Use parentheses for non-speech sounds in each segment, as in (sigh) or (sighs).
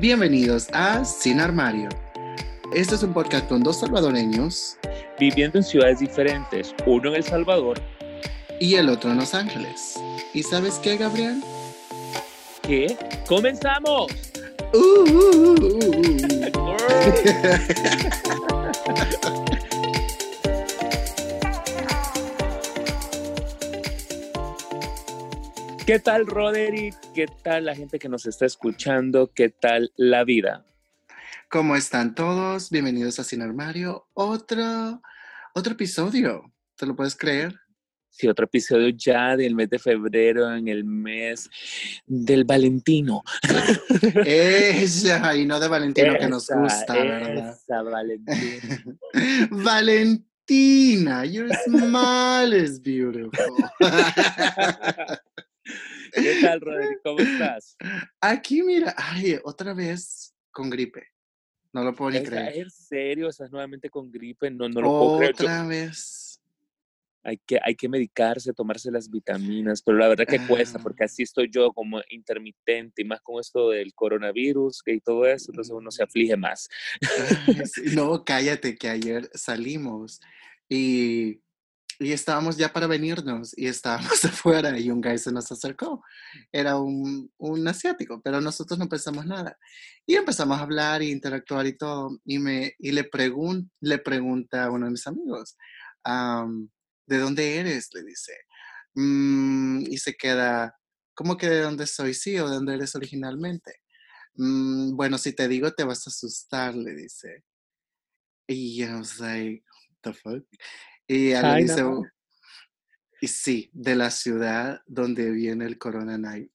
Bienvenidos a Sin Armario. Este es un podcast con dos salvadoreños viviendo en ciudades diferentes, uno en El Salvador y el otro en Los Ángeles. ¿Y sabes qué, Gabriel? ¿Qué? ¡Comenzamos! Uh, uh, uh, (laughs) (laughs) (laughs) ¿Qué tal, Roderick? ¿Qué tal la gente que nos está escuchando? ¿Qué tal la vida? ¿Cómo están todos? Bienvenidos a Sin Armario. Otro, otro episodio. ¿Te lo puedes creer? Sí, otro episodio ya del mes de febrero, en el mes del Valentino. (laughs) Ella, y no de Valentino que nos gusta, ¿verdad? Esa (laughs) Valentina. Valentina, your smile is beautiful. (laughs) ¿Qué tal, Rodrigo? ¿Cómo estás? Aquí, mira, ay, otra vez con gripe. No lo puedo ni creer. ¿En serio? ¿Estás nuevamente con gripe? No, no lo puedo creer. Otra vez. Hay que, hay que medicarse, tomarse las vitaminas, pero la verdad que cuesta, Ah. porque así estoy yo como intermitente, y más con esto del coronavirus y todo eso, entonces uno se aflige más. Ay, (laughs) No, cállate, que ayer salimos y, y estábamos ya para venirnos y estábamos (laughs) afuera y un guy se nos acercó. Era un, un asiático, pero nosotros no pensamos nada. Y empezamos a hablar y interactuar y todo. Y, me, y le, pregun le pregunta a uno de mis amigos, am, ¿de dónde eres? Le dice. "Mm", y se queda, ¿cómo que de dónde soy? Sí, o de dónde eres originalmente. "Mm, bueno, si te digo te vas a asustar, le dice. Y was like, the fuck? Y ella le dice, no. y sí, de la ciudad donde viene el coronavirus.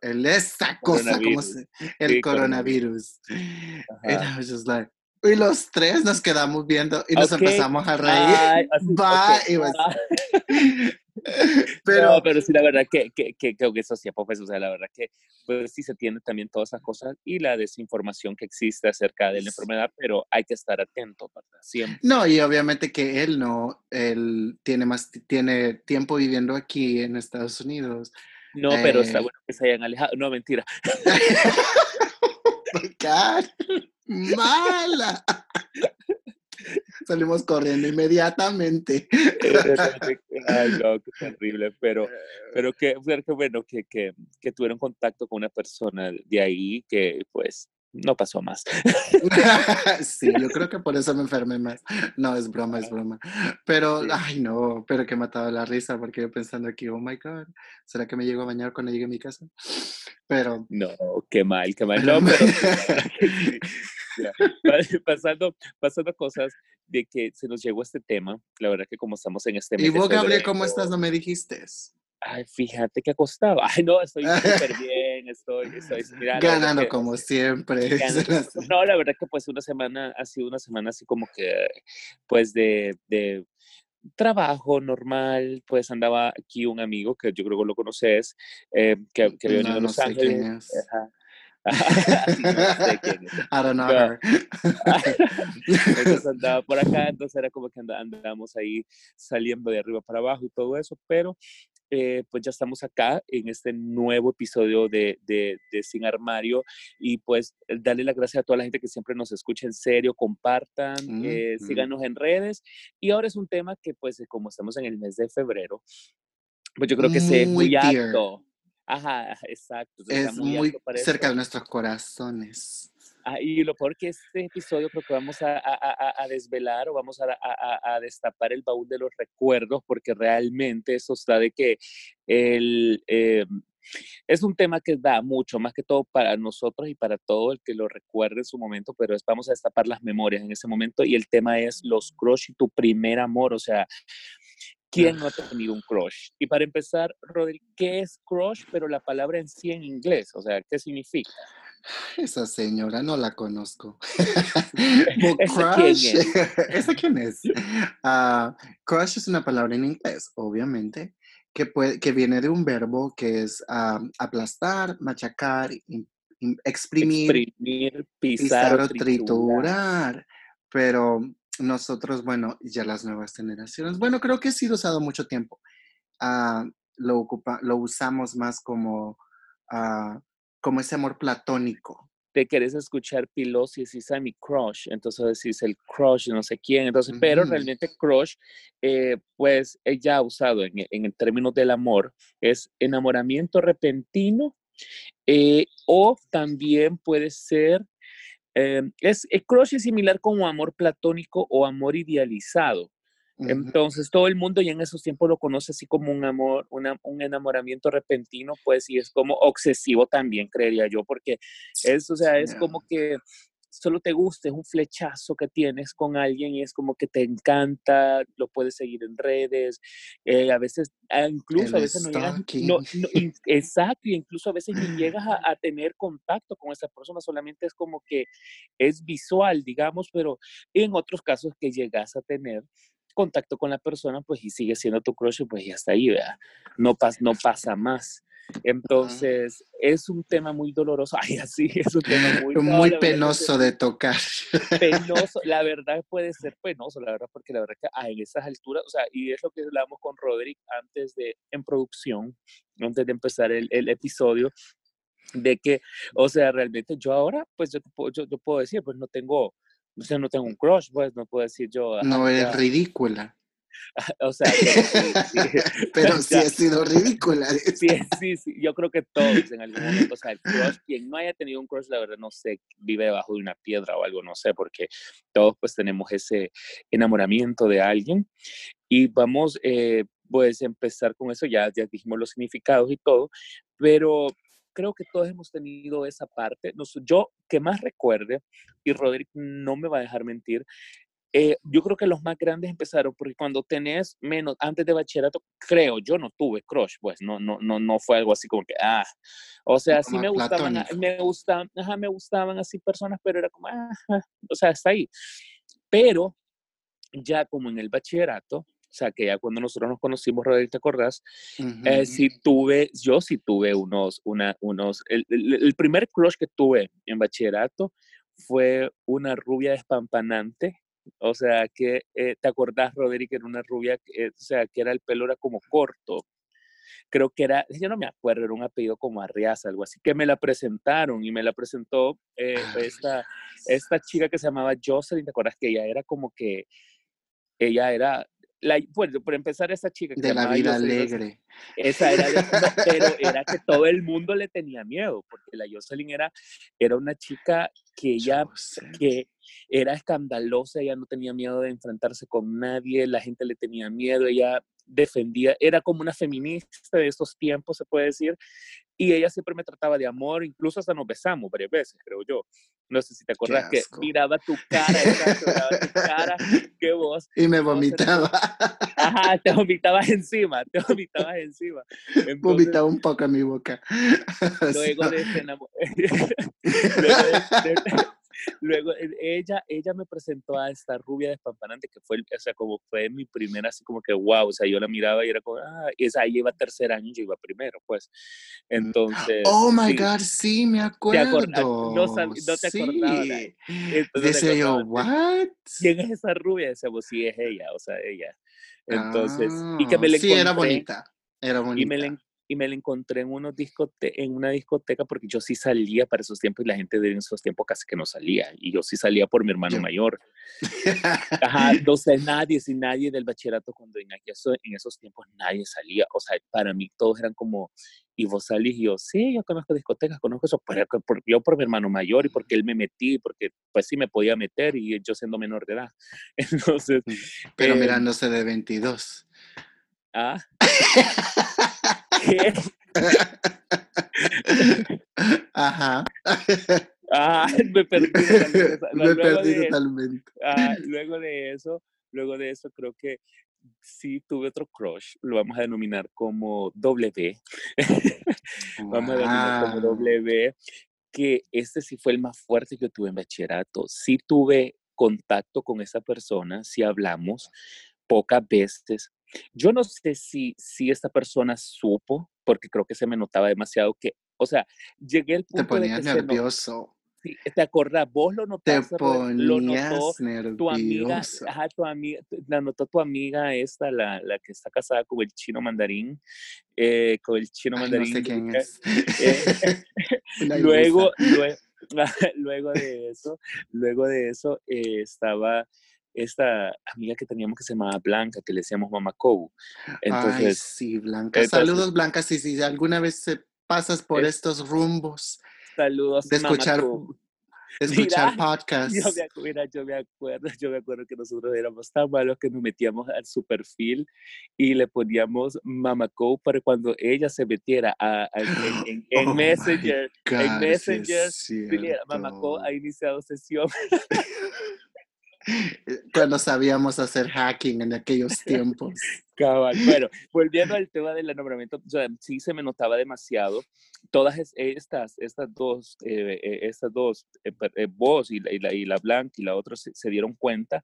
el, esa cosa, ¿cómo Coronavirus. se? El Sí, coronavirus. And Ajá. I was just like, y los tres nos quedamos viendo y nos Ok. empezamos a reír. (laughs) Va, ok, y vas- ah. (laughs) Pero, No, pero sí, la verdad que, que, que creo que eso sí, pues, o sea, la verdad que pues sí se tiene también todas esas cosas y la desinformación que existe acerca de la enfermedad, pero hay que estar atento, ¿verdad? Siempre. no, y obviamente que él no, él tiene más, tiene tiempo viviendo aquí en Estados Unidos. No, pero está Eh. bueno que se hayan alejado. No, mentira. (laughs) God, mala. Salimos corriendo inmediatamente. Ay, no, qué terrible, pero, pero que bueno, que, que, que tuvieron contacto con una persona de ahí que pues no pasó más. (laughs) Sí, yo creo que por eso me enfermé más. No, es broma, es broma. Pero, Sí. ay, no, pero que me mataba la risa porque yo pensando aquí, oh my God, ¿será que me llego a bañar cuando llegue a mi casa? Pero, No, qué mal, qué mal. No, pero (laughs) pasando, pasando cosas de que se nos llegó este tema, la verdad que como estamos en este mes ¿y vos, Gabriel, cómo estás? No me dijiste. Ay, fíjate que acostaba. (laughs) Ay, no, estoy (laughs) súper bien, estoy, estoy, mira, Ganando que- como siempre. (laughs) Ganando. No, la verdad que pues una semana ha sido una semana así como que pues de, de trabajo normal, pues andaba aquí un amigo que yo creo que lo conoces, eh, que, que había venido No, a no Los Ángeles. no sé quién es. I don't know No. her. Entonces andaba por acá, entonces era como que andábamos ahí saliendo de arriba para abajo y todo eso, pero eh, pues ya estamos acá en este nuevo episodio de, de, de Sin Armario y pues darle las gracias a toda la gente que siempre nos escucha en serio, compartan, eh, síganos en redes y ahora es un tema que pues como estamos en el mes de febrero, pues yo creo que se es Muy dear. alto. Ajá, exacto. entonces Es muy cerca de nuestros corazones. Ah, y lo peor que este episodio creo que vamos a, a- a- a desvelar o vamos a, a- a- a destapar el baúl de los recuerdos porque realmente eso está de que el, eh, es un tema que da mucho, más que todo para nosotros y para todo el que lo recuerde en su momento, pero es, vamos a destapar las memorias en ese momento y el tema es los crush y tu primer amor, o sea, ¿quién no ha tenido un crush? Y para empezar, Rodri, ¿qué es crush? Pero la palabra en sí en inglés, o sea, ¿qué significa? Esa señora no la conozco. (laughs) (laughs) Well, ¿Esa quién crush, es? (laughs) ¿esa quién es? Ah, crush es una palabra en inglés, obviamente, que, puede, que viene de un verbo que es ah, aplastar, machacar, im- im- exprimir, exprimir, pisar pisar o triturar. triturar. Pero nosotros, bueno, ya las nuevas generaciones, bueno, creo que ha sido usado mucho tiempo. Ah, lo, ocupa, lo usamos más como, como ese amor platónico, te querés escuchar pilos y decís a mi crush, entonces decís el crush, no sé quién, entonces, pero realmente crush, eh, pues ella ha usado en, en el término del amor, es enamoramiento repentino eh, o también puede ser, eh, es, el crush es similar como amor platónico o amor idealizado. Entonces todo el mundo ya en esos tiempos lo conoce así como un amor, un enamoramiento repentino, pues, y es como obsesivo también, creería yo, porque es, o sea, es como que solo te gusta, es un flechazo que tienes con alguien y es como que te encanta, lo puedes seguir en redes, eh, a veces, ah, incluso a veces no llegas, no, (laughs) exacto, y incluso a veces ni llegas a, (laughs) a, tener contacto con esa persona, solamente es como que es visual, digamos, pero en otros casos que llegas a tener contacto con la persona, pues y sigue siendo tu crush, pues ya está ahí, ¿verdad? No, pas, no pasa más. Entonces, es un tema muy doloroso. (laughs) Ay, así, es un tema muy... (laughs) muy penoso de tocar. Penoso, la (laughs) verdad puede ser penoso, la verdad, porque la verdad que ah, en esas alturas, o sea, y es lo que hablamos con Roderick antes de, en producción, antes de empezar el, el episodio, de que, o sea, realmente yo ahora, pues yo, yo, yo puedo decir, pues no tengo, o sea, no tengo un crush, pues no puedo decir yo. No es ridícula. (laughs) o sea, (laughs) (laughs) pero sí, ha sido ridícula. Sí, sí, sí, yo creo que todos en algún momento, o sea, el crush, quien no haya tenido un crush, la verdad no sé, vive debajo de una piedra o algo, no sé, porque todos pues tenemos ese enamoramiento de alguien y vamos, eh, pues empezar con eso, ya, ya dijimos los significados y todo, pero creo que todos hemos tenido esa parte. yo que más recuerde, y Roderick no me va a dejar mentir, eh, yo creo que los más grandes empezaron porque cuando tenés menos, antes de bachillerato, creo, yo no tuve crush, pues no, no, no, no fue algo así como que, ah, o sea, sí me gustaban, me gustaban, ajá, me gustaban así personas, pero era como, ah, o sea, está ahí. Pero ya como en el bachillerato, sea, que ya cuando nosotros nos conocimos, Rodríguez, ¿te acordás? Eh, sí tuve, yo sí tuve unos, una, unos, el, el, primer crush que tuve en bachillerato fue una rubia despampanante, o sea, que, eh, ¿te acordás, Rodríguez? Era una rubia, o sea, que era el pelo era como corto, creo que era, yo no me acuerdo, era un apellido como Arriaza, algo así, que me la presentaron y me la presentó eh, esta, esta chica que se llamaba Jocelyn, ¿te acuerdas que ella era como que, ella era la, bueno, por empezar, esa chica que de la vida alegre. Esa era, pero (laughs) era que todo el mundo le tenía miedo, porque la Jocelyn era, era una chica que ella, que era escandalosa, ella no tenía miedo de enfrentarse con nadie, la gente le tenía miedo, ella defendía, era como una feminista de esos tiempos, se puede decir, y ella siempre me trataba de amor, incluso hasta nos besamos varias veces, creo yo. No sé si te acuerdas que miraba tu cara, miraba tu cara, (laughs) qué voz. Y me vomitaba. Ajá, te (laughs) vomitabas encima, te vomitabas encima. vomitaba un poco en mi boca. (laughs) Luego de este enamor... Luego ella, ella me presentó a esta rubia despampanante que fue, o sea, como fue mi primera, así como que wow, o sea, yo la miraba y era como, ah, y esa, ella iba tercer año, yo iba primero, pues. Entonces. Oh my God, sí, me acuerdo. Te no, no, te sí. acordabas. Decía yo, ¿what? ¿Quién es esa rubia? Decía, pues sí, es ella, o sea, ella. Entonces, y que me ah, le Sí, era bonita. Era bonita. Y me la, y me la encontré en, unos en una discoteca porque yo sí salía para esos tiempos y la gente de esos tiempos casi que no salía. Y yo sí salía por mi hermano mayor. (laughs) Ajá, sé, nadie, sin nadie del bachillerato cuando en, en esos tiempos nadie salía. O sea, para mí todos eran como, y vos salís y yo, sí, yo conozco discotecas, conozco eso, pero, por, yo por mi hermano mayor y porque él me metí, porque pues sí me podía meter y yo siendo menor de edad. (laughs) Entonces... Pero eh, mirándose de 22. Ah. (laughs) (laughs) Ajá. Ah, me perdí. (laughs) me perdí totalmente. Ah, (laughs) luego de eso, luego de eso creo que sí tuve otro crush, lo vamos a denominar como W. vamos a denominar como W, que este sí fue el más fuerte que tuve en bachillerato. Sí tuve contacto con esa persona, sí hablamos pocas veces, yo no sé si, si esta persona supo, porque creo que se me notaba demasiado que, o sea, llegué al punto Te ponías de que nervioso. sí, ¿Te acordás? Vos lo notaste. Te ponías lo notó nervioso. tu amiga, ajá, tu amiga, la notó tu amiga esta, la, la que está casada con el chino mandarín, eh, con el chino Ay, mandarín. No sé quién es. Eh, (laughs) (laughs) luego, luego, (laughs) luego de eso, luego de eso eh, estaba esta amiga que teníamos que se llamaba Blanca, que le decíamos Mama Cou. Entonces, Ay, sí, Blanca. Saludos, Blanca. Si, si alguna vez pasas por estos rumbos. Saludos, de escuchar, (laughs) escuchar podcasts. (laughs) Yo me, yo me acuerdo, yo me acuerdo que nosotros éramos tan malos que nos metíamos a su perfil y le poníamos Mamaco para cuando ella se metiera a, en, en, (gasps) oh Messenger, en Messenger, Mamaco ha iniciado sesión. (laughs) (laughs) Cuando sabíamos hacer hacking en aquellos (laughs) tiempos. Cabal. (laughs) Bueno, volviendo al tema del nombramiento, sí se me notaba demasiado. Todas estas, estas dos, eh, eh, estas dos, eh, vos y la, y, la, y la Blanca y la otra se, se dieron cuenta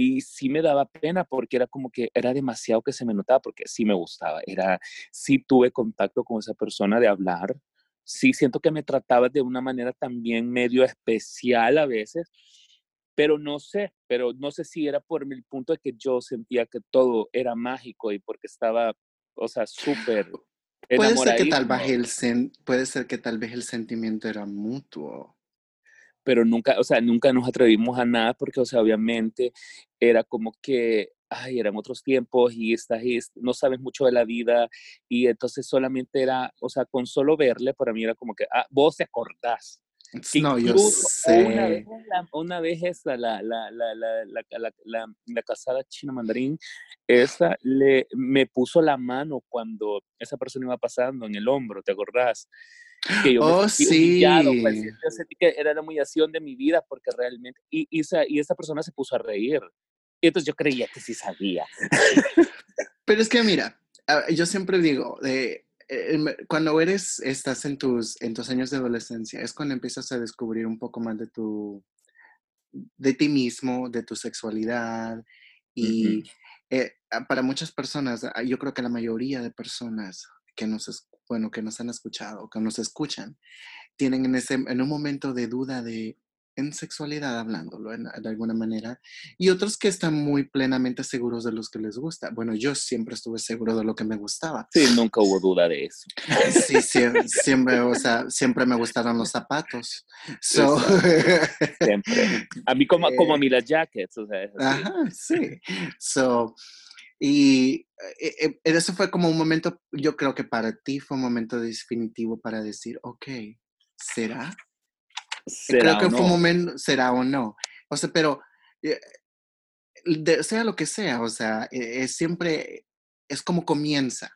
y sí me daba pena porque era como que era demasiado que se me notaba porque sí me gustaba, era, sí tuve contacto con esa persona de hablar, sí siento que me trataba de una manera también medio especial a veces, pero no sé, pero no sé si era por el punto de que yo sentía que todo era mágico y porque estaba, o sea, súper Puede ser que tal vez el sen puede ser que tal vez el sentimiento era mutuo. Pero nunca, o sea, nunca nos atrevimos a nada porque, o sea, obviamente era como que, ay, eran otros tiempos y esta, no sabes mucho de la vida y entonces solamente era, o sea, con solo verle para mí era como que, ah, vos te acordás no, yo sé. Una vez, una vez esa, la, la, la, la, la casada china mandarín, esa le, me puso la mano cuando esa persona iba pasando en el hombro, ¿te acordás? Que yo oh, sí. Pues, yo sentí que era la humillación de mi vida porque realmente, y, y, esa, y esa persona se puso a reír. Y entonces yo creía que sí sabía. (laughs) Pero es que mira, yo siempre digo, eh, cuando eres, estás en tus, en tus años de adolescencia, es cuando empiezas a descubrir un poco más de tu, de ti mismo, de tu sexualidad. Y eh, para muchas personas, yo creo que la mayoría de personas que nos, bueno, que nos han escuchado, que nos escuchan, tienen en, ese, en un momento de duda de, en sexualidad hablándolo de alguna manera, y otros que están muy plenamente seguros de los que les gusta. Bueno, yo siempre estuve seguro de lo que me gustaba. Sí, nunca hubo duda de eso. (laughs) Sí, siempre, o sea, siempre me gustaron los zapatos. siempre. A mí como, como a eh, mí las jackets, o sea. Ajá, sí. So, y eh, eh, eso fue como un momento, yo creo que para ti fue un momento definitivo para decir, ok, ¿será? Creo que fue un momento, será o no. O sea, pero eh, sea lo que sea, o sea, e, es siempre, es como comienza,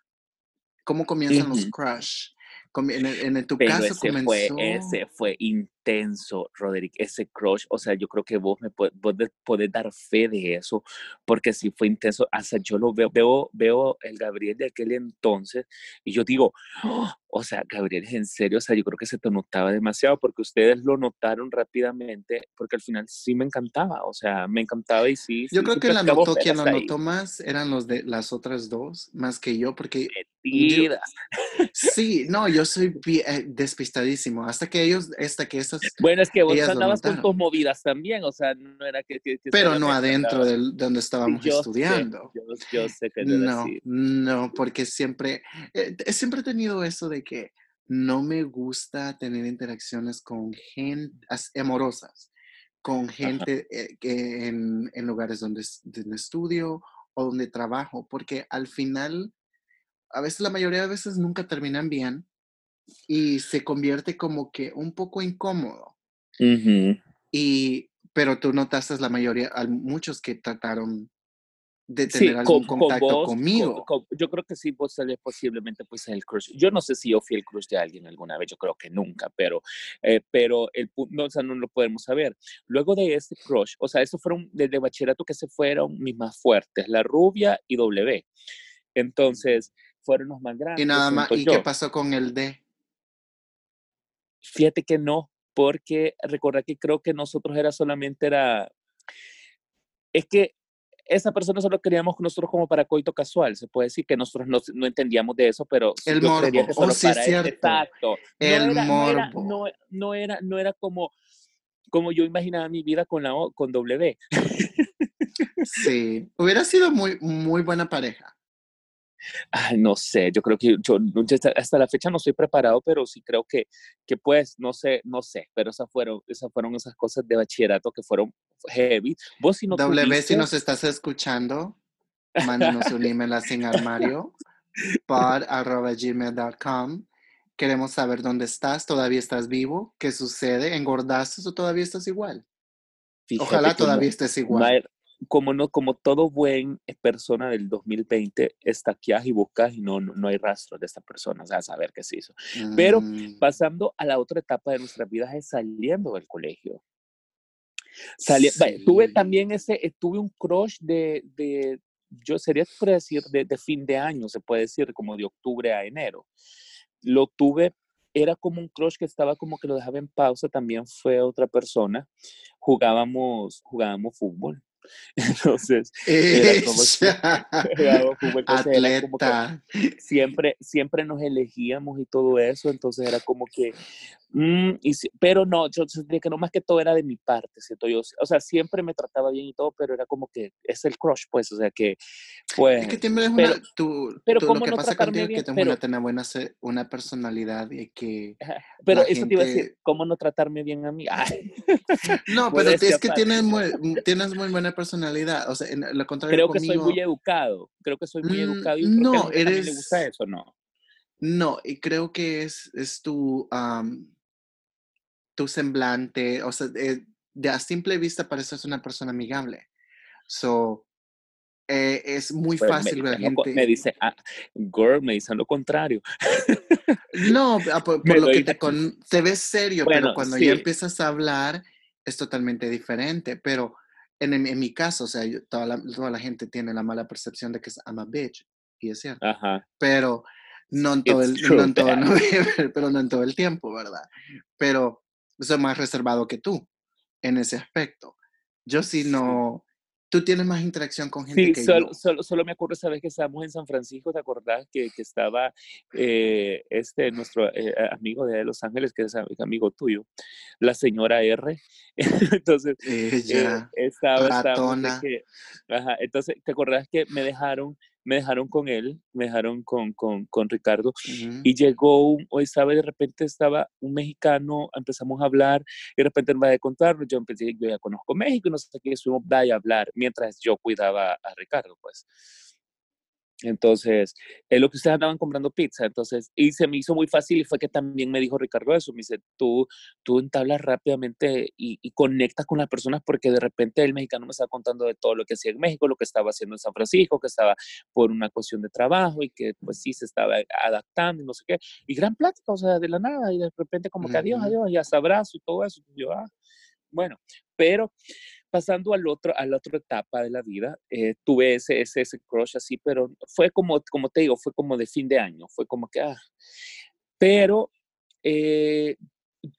cómo comienzan los crush. En, en, tu caso ese comenzó... Fue, ese fue intenso, Roderick, ese crush, o sea, yo creo que vos me podés, dar fe de eso, porque si fue intenso, hasta yo lo veo, veo, veo el Gabriel de aquel entonces, y yo digo, ¡Oh! o sea, Gabriel, en serio, o sea, yo creo que se te notaba demasiado, porque ustedes lo notaron rápidamente, porque al final sí me encantaba, o sea, me encantaba y sí. Yo creo que la notó, quien lo notó más eran los de las otras dos, más que yo, porque... sí, no, yo soy eh, despistadísimo, hasta que ellos, hasta que (laughs) bueno, es que vos andabas con tus movidas también, o sea, no era que... Pero no adentro de donde estábamos estudiando. yo, sé que no, no, porque siempre, eh, siempre he tenido eso de que no me gusta tener interacciones con gente amorosas, con gente eh, que en, en, lugares donde, donde estudio o donde trabajo, porque al final, a veces la mayoría de veces nunca terminan bien y se convierte como que un poco incómodo. Y, pero tú notaste la mayoría, muchos que trataron de tener algún contacto conmigo. yo creo que sí, vos posiblemente pues el crush. Yo no sé si yo fui el crush de alguien alguna vez, yo creo que nunca, pero, eh, pero el no, o sea, no lo podemos saber. Luego de este crush, o sea, estos fueron desde bachillerato que se fueron mis más fuertes, la rubia y W. Entonces, fueron los más grandes. Y nada más, ¿y qué pasó con el D? Fíjate que no, porque recuerda que creo que nosotros era solamente era, es que esa persona solo queríamos nosotros como para coito casual, se puede decir que nosotros no, no entendíamos de eso, pero el morbo, que oh, sí, para cierto. Exacto. El no era, morbo. No era, no, era, como, como yo imaginaba mi vida con la con W. sí, hubiera sido muy, muy buena pareja. Ay, no sé, yo creo que yo, hasta la fecha no estoy preparado, pero sí creo que, que pues, no sé, no sé, pero esas fueron, esas fueron esas cosas de bachillerato que fueron heavy. Vos si no W, si nos estás escuchando, mándanos un email a sin armario gmail.com Queremos saber dónde estás, todavía estás vivo, qué sucede, engordaste o todavía estás igual. Ojalá todavía estés igual como no, como todo buen persona del 2020, estaqueas y buscas y no, no, hay rastro de esta persona, o sea, saber qué se hizo. Pero mm. pasando a la otra etapa de nuestras vidas es saliendo del colegio. tuve también ese, eh, tuve un crush de, de yo sería por decir, de, de, fin de año, se puede decir, como de octubre a enero. Lo tuve, era como un crush que estaba como que lo dejaba en pausa, también fue otra persona. Jugábamos, jugábamos fútbol (laughs) Entonces, era como, siempre, siempre nos elegíamos y todo eso, entonces era como que, mm, y, pero no, yo sentía que no más que todo era de mi parte, ¿cierto? Yo, o sea, siempre me trataba bien y todo, pero era como que es el crush, pues, o sea, que, pues... Es que tienes una, tú, pero lo que pasa contigo es que tengo una, buena, una personalidad y que... Pero eso te iba a decir, ¿cómo no tratarme bien a mí? (laughs) no, pero es que tienes muy, tienes muy buena personalidad. O sea, en lo contrario Creo que soy muy educado. Creo que soy muy mm, educado y no, eres... le gusta eso, ¿no? No, y creo que es, es tu, tu semblante, o sea, de, de, a simple vista pareces una persona amigable. So, eh, es muy pues fácil me, gente... Me dice, ah, girl, me dicen lo contrario. No, ah, (laughs) por, lo que te, con, (laughs) te ves serio, pero cuando ya empiezas a hablar es totalmente diferente. Pero en, en, mi caso, o sea, toda, la, toda, la, gente tiene la mala percepción de que es I'm a bitch, y es cierto. Pero no en todo el, no en todo, (laughs) pero no en todo el tiempo, ¿verdad? Pero soy más reservado que tú en ese aspecto. Yo sí no, tú tienes más interacción con gente sí, solo, Solo, solo, me acuerdo esa vez que estábamos en San Francisco, ¿te acordás? Que, que estaba eh, este, nuestro eh, amigo de Los Ángeles, que es amigo tuyo, la señora R. (laughs) entonces, Ella, eh, estaba, estaba que, ajá, entonces, ¿te acordás que me dejaron me dejaron con él, me dejaron con, con, con Ricardo y llegó, un, hoy sabe, de repente estaba un mexicano, empezamos a hablar y de repente me va a contarnos, yo empecé, yo ya conozco México y no sé qué, estuvimos a hablar mientras yo cuidaba a Ricardo, pues. Entonces, es lo que ustedes andaban comprando pizza. Entonces, y se me hizo muy fácil y fue que también me dijo Ricardo eso. Me dice, tú, tú entablas rápidamente y, y, conectas con las personas porque de repente el mexicano me estaba contando de todo lo que hacía en México, lo que estaba haciendo en San Francisco, que estaba por una cuestión de trabajo y que pues sí se estaba adaptando y no sé qué. Y gran plática, o sea, de la nada y de repente como que adiós, adiós, y hasta abrazo y todo eso. Y yo, ah, bueno, pero pasando al otro, a la otra etapa de la vida, eh, tuve ese, ese, ese, crush así, pero fue como, como te digo, fue como de fin de año, fue como que, ah, pero eh,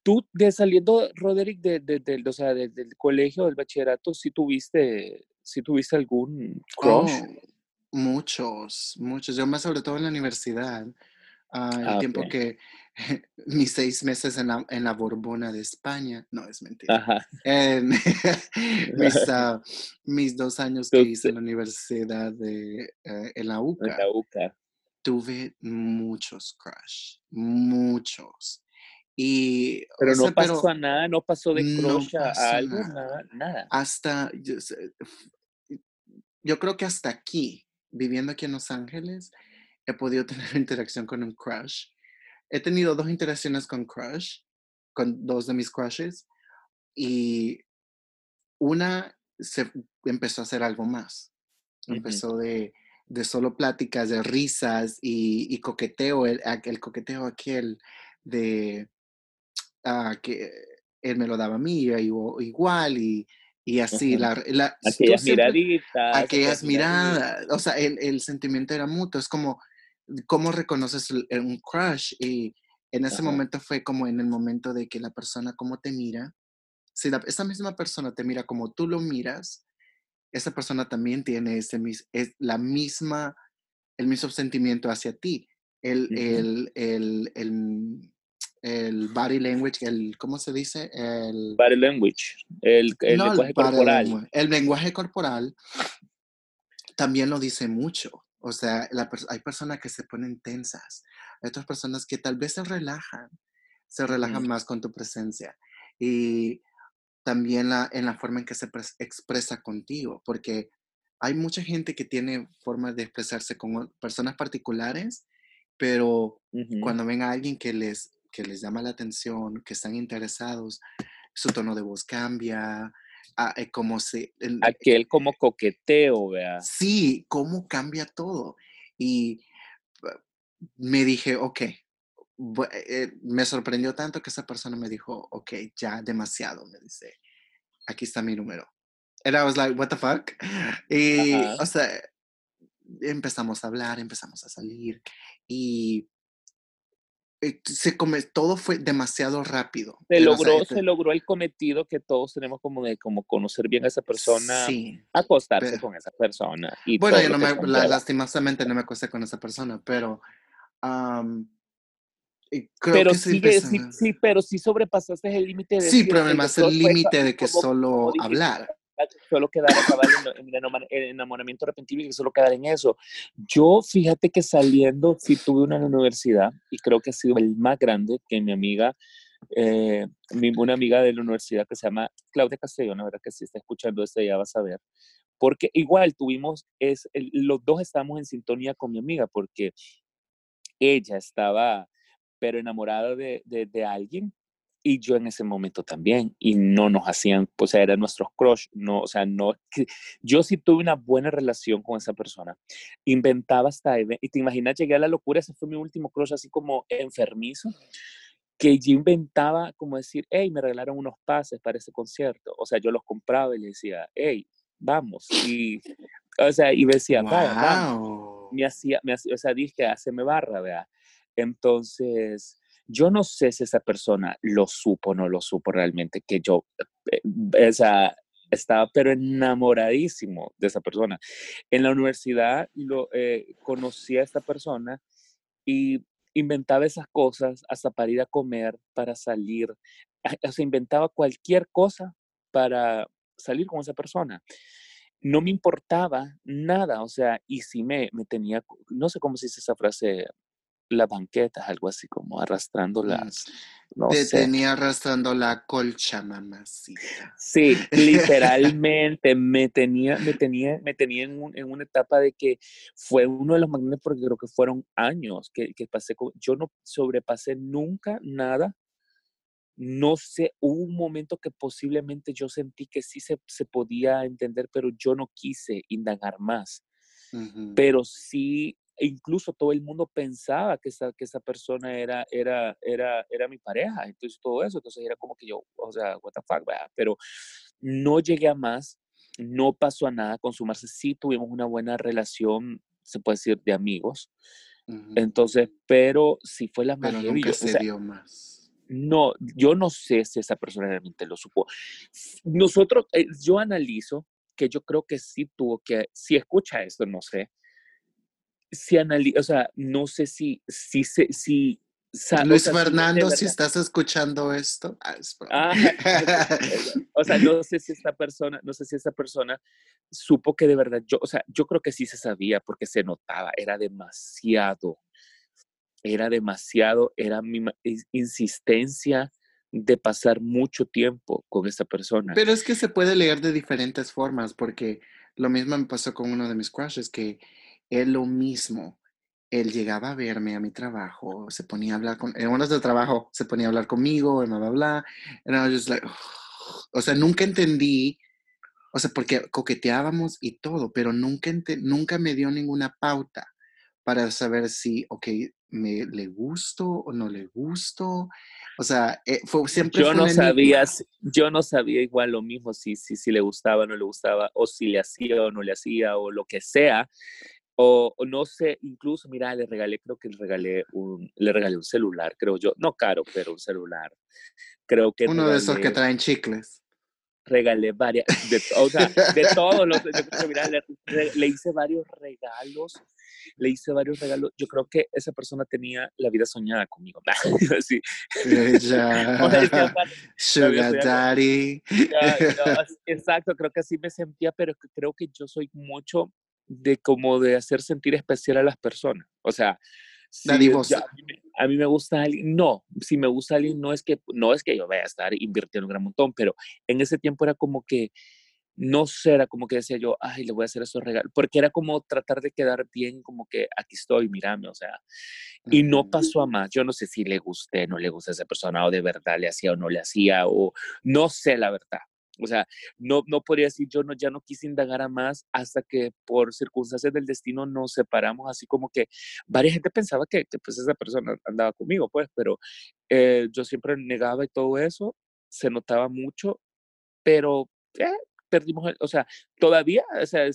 tú de saliendo, Roderick, de, de, o sea, del colegio, del bachillerato, ¿sí tuviste, sí tuviste algún crush? Oh, muchos, muchos, yo más sobre todo en la universidad, ah, el ah, tiempo que (laughs) mis seis meses en la, en la Borbona de España. No, es mentira. (laughs) (laughs) Ah, mis, dos años que hice en la universidad de eh, en la UCA. Tuve muchos crush, muchos. Y, pero no pasó a nada, no pasó de crush a algo, nada. nada, Hasta, yo, yo creo que hasta aquí, viviendo aquí en Los Ángeles, he podido tener interacción con un crush he tenido dos interacciones con Crush, con dos de mis crushes, y una se empezó a hacer algo más. Empezó de, de, solo pláticas, de risas y, coqueteo, el, el, coqueteo aquel de uh, que él me lo daba a mí, yo igual, y, y así, la, la, aquellas miraditas. Aquellas miradas, o sea, el, el, sentimiento era mutuo, es como, cómo reconoces un crush y en ese momento fue como en el momento de que la persona cómo te mira, si esa misma persona te mira como tú lo miras, esa persona también tiene ese es la misma, el mismo sentimiento hacia ti. El, el, el, el, el, body language, el, ¿cómo se dice? El body language, el, lenguaje corporal. el lenguaje corporal también lo dice mucho. O sea, hay personas que se ponen tensas, hay otras personas que tal vez se relajan, se relajan más con tu presencia. Y también la, en la forma en que se expresa contigo, porque hay mucha gente que tiene formas de expresarse con personas particulares, pero cuando ven a alguien que les, que les llama la atención, que están interesados, su tono de voz cambia, ah, eh, como se... Aquel como coqueteo, vea. Sí, cómo cambia todo. Y me dije, ok, eh, me sorprendió tanto que esa persona me dijo, ok, ya demasiado, me dice, aquí está mi número. And I was like, what the fuck? (laughs) Y, o sea, empezamos a hablar, empezamos a salir y eh, se come, todo fue demasiado rápido. Se logró, se logró el cometido que todos tenemos como de como conocer bien a esa persona, sí, acostarse con esa persona. Y bueno, yo no me, lastimosamente no me acosté con esa persona, pero pero sí, sí, pero sí sobrepasaste el límite de... Sí, pero además el límite de que solo hablar. Solo quedar en enamoramiento repentino y solo quedar en eso. Yo, fíjate que saliendo, sí tuve una en la universidad y creo que ha sido el más grande que mi amiga, eh, una amiga de la universidad que se llama Claudia Castellón, la verdad que si está escuchando esto ya vas a ver, porque igual tuvimos, es, los dos estábamos en sintonía con mi amiga, porque ella estaba pero enamorada de, de, alguien y yo en ese momento también y no nos hacían, o sea, eran nuestros crush, no, o sea, no, yo sí tuve una buena relación con esa persona, inventaba hasta, y te imaginas, llegué a la locura, ese fue mi último crush así como enfermizo, que yo inventaba como decir, hey, me regalaron unos pases para ese concierto, o sea, yo los compraba y le decía, hey, vamos, y, o sea, y me decía, vaya, vamos, me hacía, me hacía, o sea, dije, me barra, vea, entonces, yo no sé si esa persona lo supo o no lo supo realmente, que yo eh, esa, estaba pero enamoradísimo de esa persona. En la universidad lo, eh, conocí a esta persona y inventaba esas cosas hasta para ir a comer, para salir, o sea, inventaba cualquier cosa para salir con esa persona. No me importaba nada, o sea, y si me, me tenía, no sé cómo se dice esa frase, las banquetas, algo así como arrastrando mm, las... No Te tenía arrastrando la colcha, mamacita. Sí, (laughs) literalmente me tenía, me tenía, me tenía en, en, una etapa de que fue uno de los magnetos porque creo que fueron años que, que pasé con, yo no sobrepasé nunca nada. No sé, hubo un momento que posiblemente yo sentí que sí se, se podía entender, pero yo no quise indagar más. Pero sí incluso todo el mundo pensaba que esa, que esa persona era, era, era, era mi pareja, entonces todo eso, entonces era como que yo, o sea, what the fuck, pero no llegué a más, no pasó a nada con sumarse, sí tuvimos una buena relación, se puede decir, de amigos, entonces, pero sí fue la Pero nunca se dio más. No, yo no sé si esa persona realmente lo supo. Nosotros, eh, yo analizo que yo creo que sí tuvo que, si escucha esto, no sé, si analiza, o sea, no sé si, si, si, si Luis Fernando, si, estás escuchando esto, ah, o sea, no sé si esta persona, no sé si esta persona supo que de verdad, yo, o sea, yo creo que sí se sabía porque se notaba, era demasiado, era demasiado, era mi insistencia de pasar mucho tiempo con esta persona. Pero es que se puede leer de diferentes formas, porque lo mismo me pasó con uno de mis crushes, que es lo mismo. Él llegaba a verme a mi trabajo, se ponía a hablar con, en horas de trabajo, se ponía a hablar conmigo, bla, bla, bla. And I was just like, (sighs) o sea, nunca entendí, o sea, porque coqueteábamos y todo, pero nunca, nunca me dio ninguna pauta para saber si, ok, me le gusto o no le gusto. O sea, eh, fue, siempre yo no sabía, yo no sabía igual lo mismo si, si, si le gustaba o no le gustaba, o si le hacía o no le hacía, o lo que sea. O, no sé, incluso, mira, le regalé, creo que le regalé un, le regalé un celular, creo yo. No caro, pero un celular. Creo que Uno de esos que traen chicles. Regalé varias, de, o sea, de (laughs) todos los, mira, le, hice varios regalos, le hice varios regalos. Yo creo que esa persona tenía la vida soñada conmigo. (laughs) sí. (laughs) Sugar Daddy. exacto, creo que así me sentía, pero creo que yo soy mucho de como de hacer sentir especial a las personas. O sea, si a, mí, me gusta alguien, no, si me gusta alguien no es que no es que yo vaya a estar invirtiendo un gran montón, pero en ese tiempo era como que no sé, era como que decía yo, ay, le voy a hacer esos regalos, porque era como tratar de quedar bien, como que aquí estoy, mírame, o sea, y no pasó a más. Yo no sé si le gusté, no le gusta a esa persona, o de verdad le hacía o no le hacía, o no sé la verdad. O sea, no, no podría decir, yo no, ya no quise indagar a más hasta que por circunstancias del destino nos separamos, así como que varias gente pensaba que, pues esa persona andaba conmigo, pues, pero eh, yo siempre negaba y todo eso, se notaba mucho, pero eh, perdimos, o sea, todavía, o sea,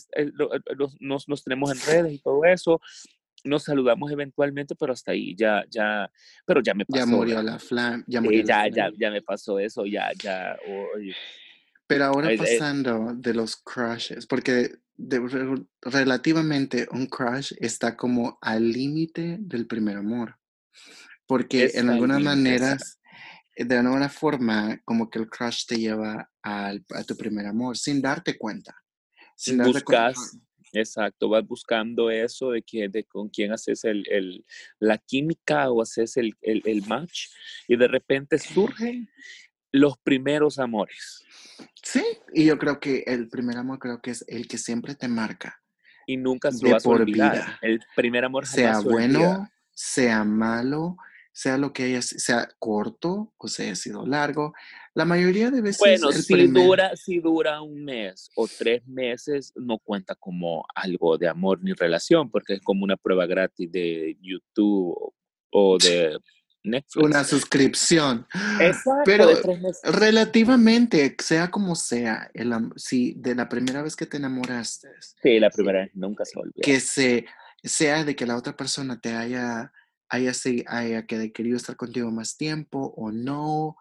nos, nos, tenemos en redes y todo eso, nos saludamos eventualmente, pero hasta ahí ya, ya, pero ya me pasó. Ya murió la flam, ya murió ya, ya, ya me pasó eso, ya, ya, Pero ahora pasando de los crushes, porque relativamente un crush está como al límite del primer amor, porque en algunas maneras de alguna forma, como que el crush te lleva al, a tu primer amor sin darte cuenta. Sin Buscas, exacto, vas buscando eso de, que, de con quién haces el, el, la química o haces el, el, el match y de repente surgen los primeros amores. Sí, y yo creo que el primer amor creo que es el que siempre te marca. Y nunca se lo vas a olvidar. Vida. El primer amor sea bueno, sea malo, sea lo que haya, sea corto o sea sido largo, la mayoría de veces. Bueno, si, dura, si dura un mes o tres meses, no cuenta como algo de amor ni relación, porque es como una prueba gratis de YouTube o de Netflix. Una suscripción. Exacto, Pero relativamente, sea como sea, el, si de la primera vez que te enamoraste. Sí, la primera vez, nunca se olvida. Que se, sea de que la otra persona te haya haya, haya querido estar contigo más tiempo o no,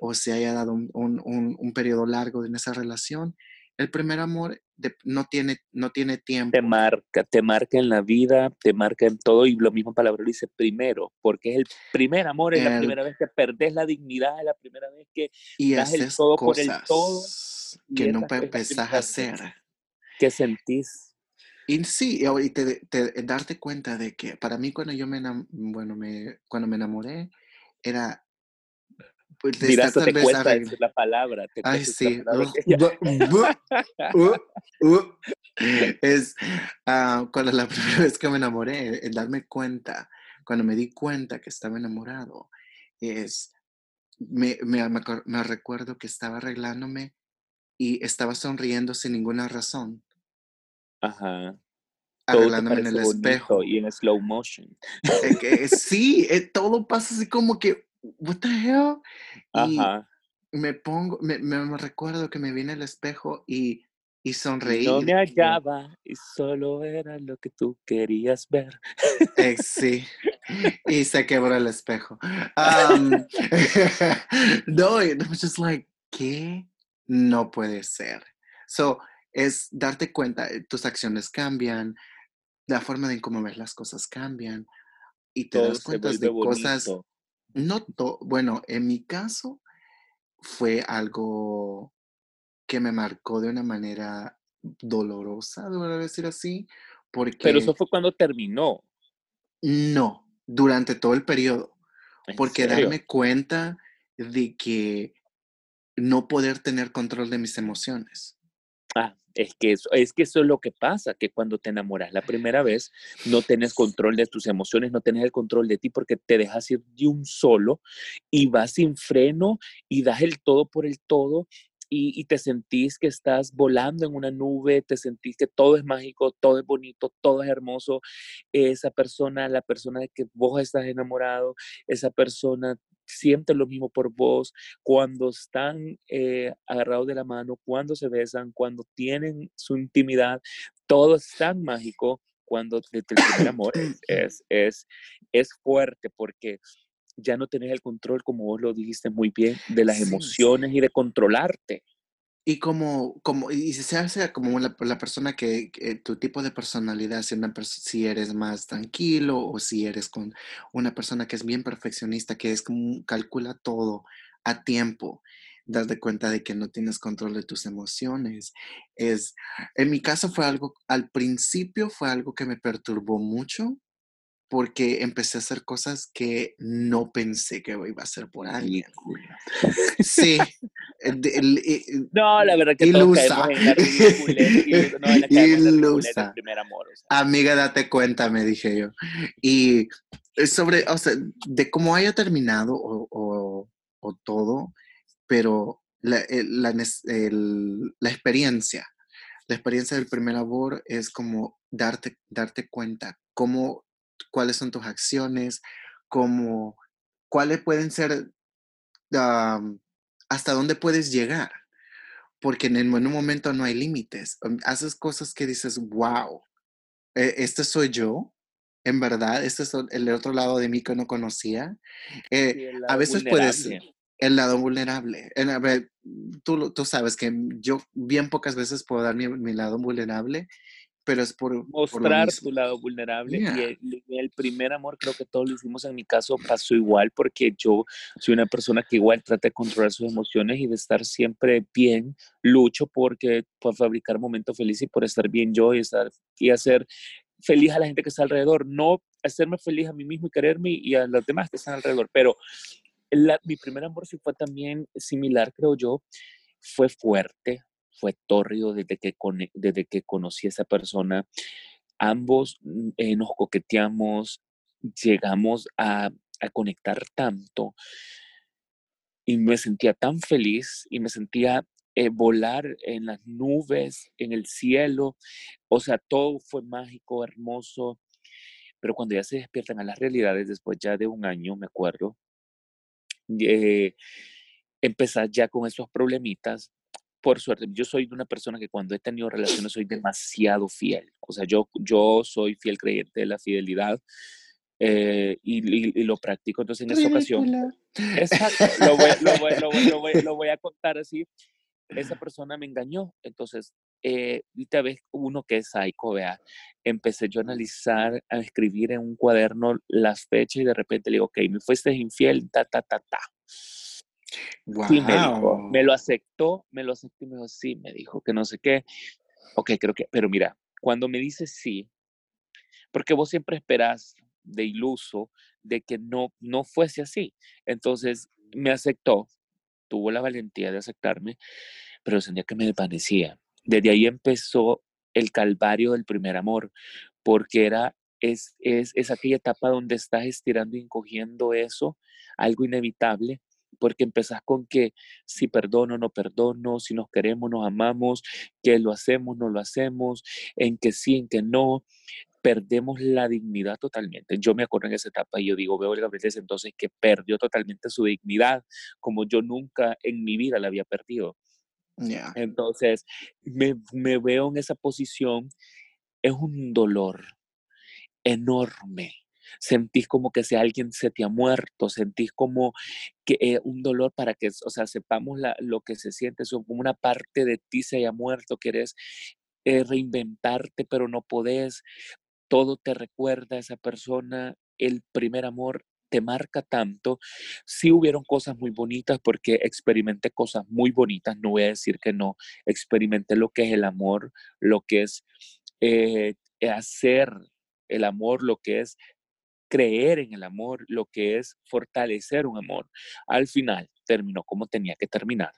o se haya dado un, un, un, periodo largo en esa relación, el primer amor no, tiene, no tiene tiempo. Te marca, te marca en la vida, te marca en todo, y lo mismo palabra dice primero, porque es el primer amor, es la primera vez que perdés la dignidad, es la primera vez que y das el todo por el todo. Que no empezás a hacer. ¿Qué sentís? Y sí, y te, darte cuenta de que para mí cuando yo me, bueno, me, cuando me enamoré, era... Pues, Mira, te cuesta decir la palabra. Te Ay, sí. (laughs) (laughs) es uh, cuando la (laughs) primera vez que me enamoré, el darme cuenta, cuando me di cuenta que estaba enamorado, es, me, me, me recuerdo que estaba arreglándome y estaba sonriendo sin ninguna razón Ajá. Arreglándome en el espejo. Y en slow motion. Eh, sí, eh, todo pasa así como que, what the hell? Y Ajá. me pongo, me, me, recuerdo que me viene el espejo y, y sonreí. No me hallaba y solo era lo que tú querías ver. Eh, sí. Y se quebró el espejo. Um, (laughs) (laughs) no, it was just like, ¿qué? No puede ser. So, es darte cuenta, eh, tus acciones cambian, la forma de cómo ves las cosas cambian y te das cuenta de cosas. No, bueno, en mi caso fue algo que me marcó de una manera dolorosa, debo decir así, porque... Pero eso fue cuando terminó. No, durante todo el periodo. Porque darme cuenta de que no poder tener control de mis emociones. Ah, es que, eso, es que eso es lo que pasa, que cuando te enamoras la primera vez, no tienes control de tus emociones, no tienes el control de ti porque te dejas ir de un solo y vas sin freno y das el todo por el todo y, y, te sentís que estás volando en una nube, te sentís que todo es mágico, todo es bonito, todo es hermoso. Esa persona, la persona de que vos estás enamorado, esa persona sienten lo mismo por vos, cuando están eh, agarrados de la mano, cuando se besan, cuando tienen su intimidad, todo es tan mágico cuando el, primer amor (clears throat) es, es, es fuerte porque ya no tenés el control, como vos lo dijiste muy bien, de las emociones y de controlarte. Y como, como, y se hace como la, persona que, tu tipo de personalidad, si, una, si eres más tranquilo o si eres con una persona que es bien perfeccionista, que es como calcula todo a tiempo. darte cuenta de que no tienes control de tus emociones. Es, en mi caso fue algo, al principio fue algo que me perturbó mucho porque empecé a hacer cosas que no pensé que iba a hacer por alguien. Sí. no, la verdad que ilusa. ilusa. primer amor. Amiga, date cuenta, me dije yo. Y sobre, o sea, de cómo haya terminado o, o, todo, pero la, la, la experiencia, la experiencia del primer amor es como darte, darte cuenta cómo cuáles son tus acciones, cómo, cuáles pueden ser, hasta dónde puedes llegar. Porque en, un momento no hay límites. Um, haces cosas que dices, wow, e, este soy yo, en verdad, este es el otro lado de mí que no conocía. Eh, a veces puedes, el lado vulnerable. a ver, tú, tú sabes que yo bien pocas veces puedo dar mi, mi lado vulnerable pero es por mostrar tu lado vulnerable y el, primer amor creo que todos lo hicimos en mi caso pasó igual porque yo soy una persona que igual trata de controlar sus emociones y de estar siempre bien lucho porque por fabricar momentos felices y por estar bien yo y estar y hacer feliz a la gente que está alrededor no hacerme feliz a mí mismo y quererme y a los demás que están alrededor pero mi primer amor sí fue también similar creo yo fue fuerte fue tórrido desde que, desde que conocí a esa persona. Ambos mm, eh, nos coqueteamos, llegamos a, conectar tanto y me sentía tan feliz y me sentía eh, volar en las nubes, en el cielo. O sea, todo fue mágico, hermoso. Pero cuando ya se despiertan a las realidades, después ya de un año, me acuerdo, eh, empezar ya con esos problemitas por suerte, yo soy una persona que cuando he tenido relaciones soy demasiado fiel. O sea, yo, yo soy fiel creyente de la fidelidad eh, y, lo practico. Entonces, en esta ocasión, (laughs) exacto, lo voy, lo, voy, lo, voy, lo, voy, a contar así. Esa persona me engañó. Entonces, eh, esta vez uno que es psycho, vea, empecé yo a analizar, a escribir en un cuaderno las fechas y de repente le digo, ok, me fuiste infiel, ta, ta, ta, ta me lo aceptó, me lo aceptó y me dijo, sí, me dijo que no sé qué. Ok, creo que, pero mira, cuando me dice sí, porque vos siempre esperás de iluso de que no, no fuese así. Entonces me aceptó, tuvo la valentía de aceptarme, pero sentía que me desvanecía. Desde ahí empezó el calvario del primer amor, porque era, es, es, es aquella etapa donde estás estirando y encogiendo eso, algo inevitable, porque empezás con que si perdono, no perdono, si nos queremos, nos amamos, que lo hacemos, no lo hacemos, en que sí, en que no, perdemos la dignidad totalmente. Yo me acuerdo en esa etapa y yo digo, veo a Gabriel desde entonces que perdió totalmente su dignidad, como yo nunca en mi vida la había perdido. Entonces, me, me veo en esa posición, es un dolor enorme sentís como que si alguien se te ha muerto, sentís como que eh, un dolor para que, o sea, sepamos lo que se siente, es como una parte de ti se haya muerto, quieres eh, reinventarte, pero no podés, todo te recuerda a esa persona, el primer amor te marca tanto. Sí hubieron cosas muy bonitas porque experimenté cosas muy bonitas, no voy a decir que no, experimenté lo que es el amor, lo que es eh, hacer el amor, lo que es creer en el amor, lo que es fortalecer un amor. Al final terminó como tenía que terminar.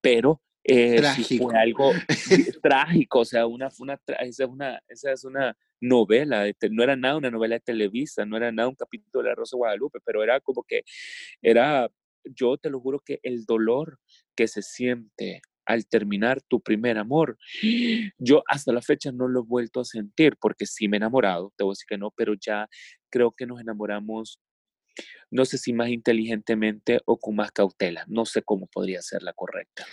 Pero eh, fue algo (laughs) trágico, o sea, una, una, esa, es una, esa es una novela, no era nada una novela de Televisa, no era nada un capítulo de La Rosa de Guadalupe, pero era como que, era, yo te lo juro que el dolor que se siente al terminar tu primer amor. Yo hasta la fecha no lo he vuelto a sentir porque sí me he enamorado, te voy a decir que no, pero ya creo que nos enamoramos, no sé si más inteligentemente o con más cautela, no sé cómo podría ser la correcta.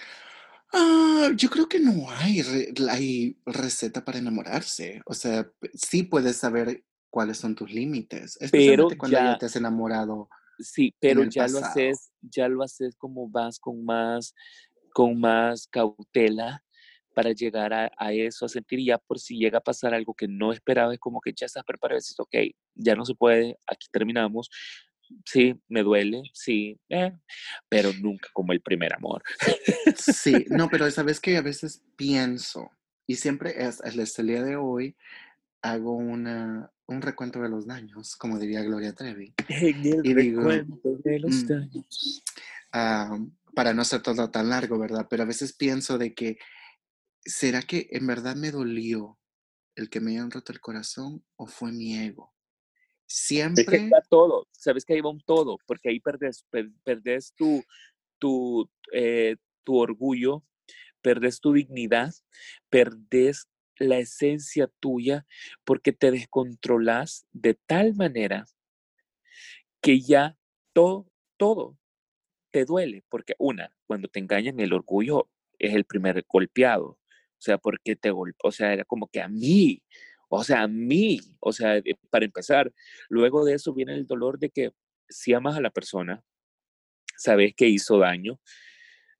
Ah, yo creo que no hay, hay receta para enamorarse. O sea, sí puedes saber cuáles son tus límites, especialmente cuando ya, te has enamorado. Sí, pero ya lo haces, ya lo haces como vas con más con más cautela para llegar a, eso, a sentir ya por si llega a pasar algo que no esperaba, es como que ya estás preparado dices, ok, ya no se puede, aquí terminamos, sí, me duele, sí, eh, pero nunca como el primer amor. Sí, (laughs) no, pero sabes que a veces pienso, y siempre es, hasta el día de hoy, hago una, un recuento de los daños, como diría Gloria Trevi. En el Y digo, recuento de los mm, daños. ah, para no hacer todo tan largo, ¿verdad? Pero a veces pienso de que, ¿será que en verdad me dolió el que me hayan roto el corazón o fue mi ego? Es que Siempre, todo, sabes que ahí va un todo, porque ahí perdes, per- perdes tu, tu, eh, tu orgullo, perdes tu dignidad, perdes la esencia tuya, porque te descontrolas de tal manera que ya todo, todo te duele, porque una, cuando te engañan, el orgullo es el primer golpeado, o sea, porque te golpeó, o sea, era como que a mí, o sea, a mí, o sea, eh, para empezar, luego de eso viene el dolor de que si amas a la persona, sabes que hizo daño,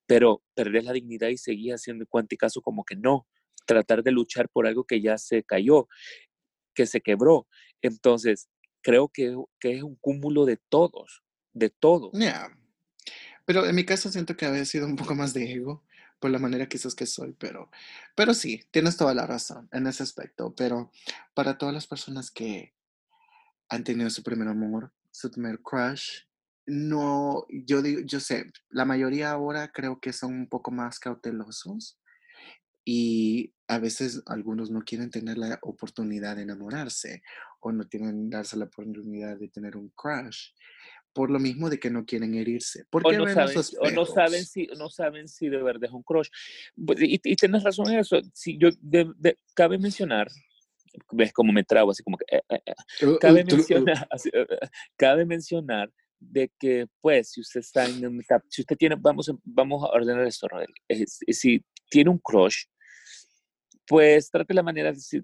pero perdés la dignidad y seguís haciendo cuanto caso como que no, tratar de luchar por algo que ya se cayó, que se quebró. Entonces, creo que, que es un cúmulo de todos, de todo. Pero en mi caso siento que había sido un poco más de ego por la manera quizás que soy, pero, pero sí, tienes toda la razón en ese aspecto. Pero para todas las personas que han tenido su primer amor, su primer crush, no, yo digo, yo sé, la mayoría ahora creo que son un poco más cautelosos y a veces algunos no quieren tener la oportunidad de enamorarse o no quieren darse la oportunidad de tener un crush por lo mismo de que no quieren herirse. ¿Por O no saben, o no saben si, no saben si de verdad es un crush. Bu- Y, y tienes razón en eso. Si yo, de- de- cabe mencionar, ves cómo me trago, así como que, eh, eh, eh, Uh, cabe uh, uh, mencionar, (laughs) eh, cabe mencionar de que, pues, si usted está en etapa- si usted tiene, vamos, a- vamos a ordenar esto, Rodel. Si tiene un crush, pues trate la manera de decir,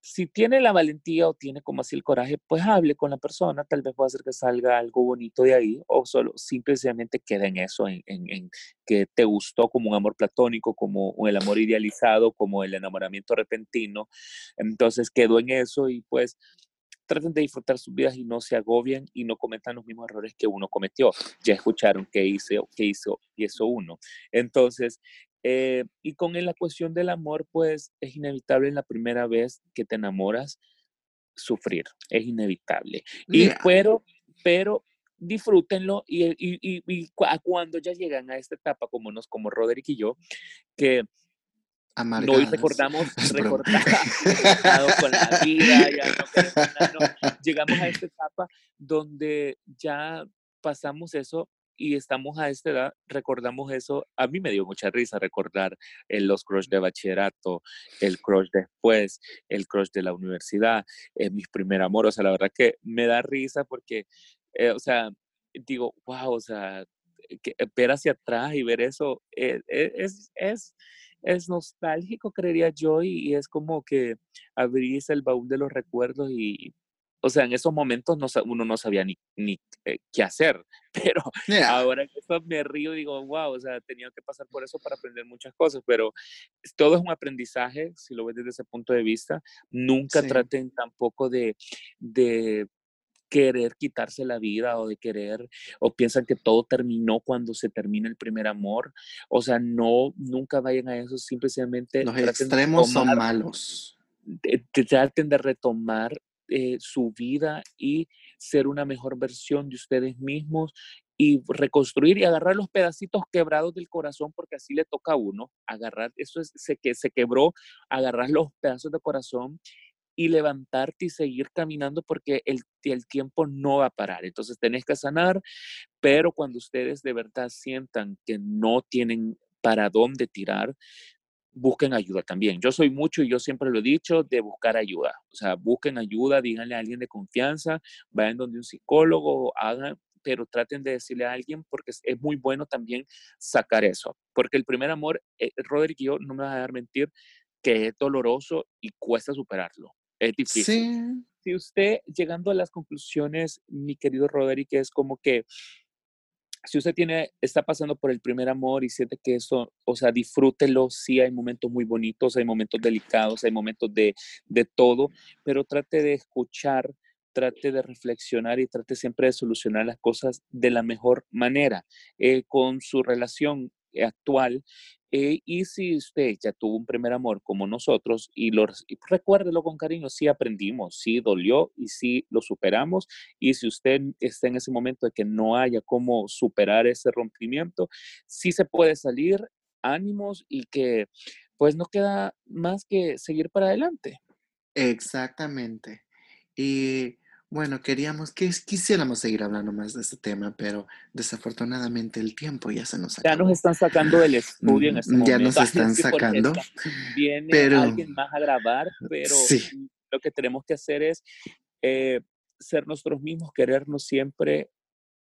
si tiene la valentía o tiene como así el coraje, pues hable con la persona, tal vez pueda hacer que salga algo bonito de ahí, o solo simplemente queda en eso, en, en- que te gustó como un amor platónico, como el amor idealizado, como el enamoramiento repentino. Entonces quedó en eso y pues traten de disfrutar sus vidas y no se agobien y no cometan los mismos errores que uno cometió. Ya escucharon qué hizo, qué hizo y eso uno. Entonces, eh, y con la cuestión del amor, pues es inevitable en la primera vez que te enamoras sufrir, es inevitable. Y yeah, pero, pero disfrútenlo y, y, y, y a cuando ya llegan a esta etapa como nos, como Roderick y yo, que y amargadas. recordamos, (laughs) broma. recordar, (laughs) enojados con la vida, ya no queremos no. Llegamos a esta etapa donde ya pasamos eso y estamos a esta edad, recordamos eso. A mí me dio mucha risa recordar eh, los crush de bachillerato, el crush después, el crush de la universidad, eh, mis primer amor. O sea, la verdad que me da risa porque, eh, o sea, digo, wow, o sea, que, ver hacia atrás y ver eso eh, eh, es, es, es nostálgico, creería yo, y, y es como que abrís el baúl de los recuerdos y, o sea, en esos momentos no, uno no sabía ni, ni eh, qué hacer, (laughs) pero Yeah, ahora que me río y digo, wow, o sea, tenía que pasar por eso para aprender muchas cosas, pero todo es un aprendizaje, si lo ves desde ese punto de vista. Nunca sí. traten tampoco de, de querer quitarse la vida o de querer, o piensan que todo terminó cuando se termina el primer amor. O sea, no, nunca vayan a eso, simplemente Los extremos son tomar malos. de- de- traten de retomar eh, su vida y ser una mejor versión de ustedes mismos y reconstruir y agarrar los pedacitos quebrados del corazón, porque así le toca a uno, agarrar, eso es, se, que se quebró, agarrar los pedazos de corazón y levantarte y seguir caminando porque el, el tiempo no va a parar. Entonces tenés que sanar, pero cuando ustedes de verdad sientan que no tienen para dónde tirar, busquen ayuda también. Yo soy mucho y yo siempre lo he dicho de buscar ayuda. O sea, busquen ayuda, díganle a alguien de confianza, vayan donde un psicólogo, hagan, pero traten de decirle a alguien porque es, muy bueno también sacar eso. Porque el primer amor, eh, Roderick y yo, no me vas a dar mentir, que es doloroso y cuesta superarlo. Es difícil. Sí, Si usted, llegando a las conclusiones, mi querido Roderick, es como que si usted tiene, está pasando por el primer amor y siente que eso, o sea, disfrútelo, sí hay momentos muy bonitos, hay momentos delicados, hay momentos de, de todo, pero trate de escuchar, trate de reflexionar y trate siempre de solucionar las cosas de la mejor manera. Eh, con su relación actual, eh, y si usted ya tuvo un primer amor como nosotros y, lo, recuérdelo con cariño, sí aprendimos, sí dolió y sí lo superamos. Y si usted está en ese momento de que no haya cómo superar ese rompimiento, sí se puede salir, ánimos y que pues no queda más que seguir para adelante. Exactamente. Y bueno, queríamos que quisiéramos seguir hablando más de este tema, pero desafortunadamente el tiempo ya se nos acabó. Ya nos están sacando del estudio en este momento. Ya nos están sacando. Viene pero, alguien más a grabar, pero lo que tenemos que hacer es eh, ser nosotros mismos, querernos siempre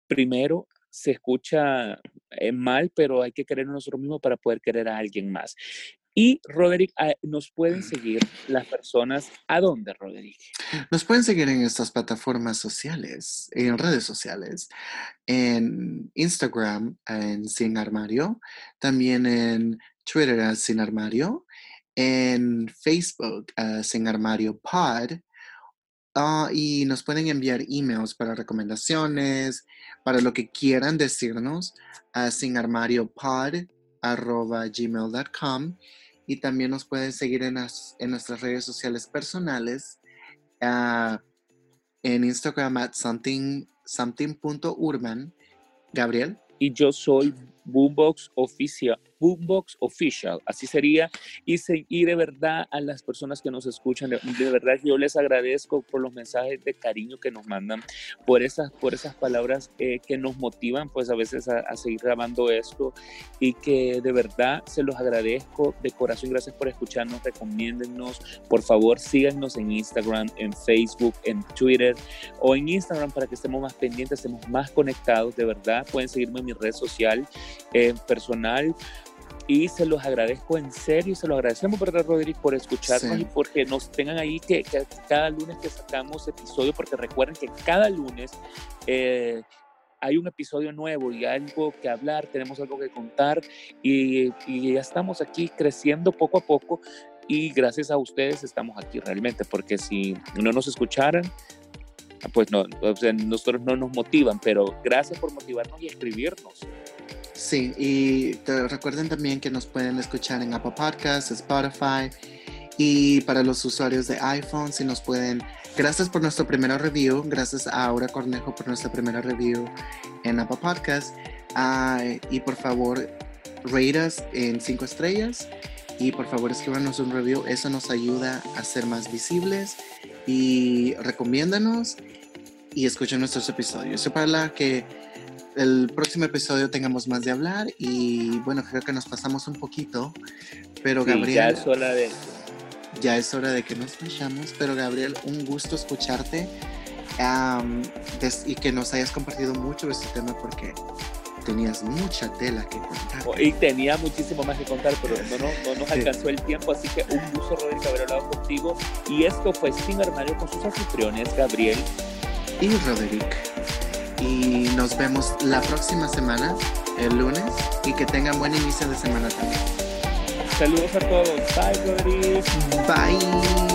primero. Se escucha eh, mal, pero hay que querer nosotros mismos para poder querer a alguien más. Y Roderick, ah, nos pueden seguir las personas. ¿A dónde, Roderick? Nos pueden seguir en estas plataformas sociales, en redes sociales, en Instagram, en Sin Armario, también en Twitter, Sin Armario, en Facebook, Sin Armario Pod. Ah, y nos pueden enviar emails para recomendaciones, para lo que quieran decirnos a sinarmariopod.gmail.com y también nos pueden seguir en, en nuestras redes sociales personales, uh, en Instagram at something, something.urban. Gabriel. Y yo soy Boombox Oficial, Boombox Official, así sería. Y, y de verdad a las personas que nos escuchan, de, verdad yo les agradezco por los mensajes de cariño que nos mandan, por esas, por esas palabras eh, que nos motivan pues a veces a, seguir grabando esto y que de verdad se los agradezco de corazón. Gracias por escucharnos, recomiéndennos, por favor síganos en Instagram, en Facebook, en Twitter o en Instagram para que estemos más pendientes, estemos más conectados, de verdad. Pueden seguirme en mi red social eh, personal y se los agradezco en serio y se los agradecemos, ¿verdad, Rodríguez, por escucharnos y porque nos tengan ahí que, cada lunes que sacamos episodio, porque recuerden que cada lunes eh, hay un episodio nuevo y algo que hablar, tenemos algo que contar y, y, ya estamos aquí creciendo poco a poco y gracias a ustedes estamos aquí realmente, porque si no nos escucharan, pues no, o sea, nosotros no nos motivan, pero gracias por motivarnos y escribirnos. Sí, y recuerden también que nos pueden escuchar en Apple Podcasts, Spotify y para los usuarios de iPhone, si nos pueden, gracias por nuestro primera review, gracias a Aura Cornejo por nuestra primera review en Apple Podcasts y por favor, rate us en 5 estrellas y por favor escríbanos un review, eso nos ayuda a ser más visibles y recomiéndanos y escuchen nuestros episodios. Eso para la que el próximo episodio tengamos más de hablar y bueno, creo que nos pasamos un poquito, pero Gabriel... Ya es hora de... Ya es hora de que nos vayamos, pero Gabriel, un gusto escucharte y que nos hayas compartido mucho este tema porque tenías mucha tela que contar. Oh, y tenía muchísimo más que contar, pero no, no, no nos alcanzó el tiempo, así que un gusto, Rodrigo, haber hablado contigo. Y esto fue Sin Armario con sus anfitriones, Gabriel y Roderick y nos vemos la próxima semana, el lunes, y que tengan buen inicio de semana también. Saludos a todos. Bye, Rodríguez. Bye.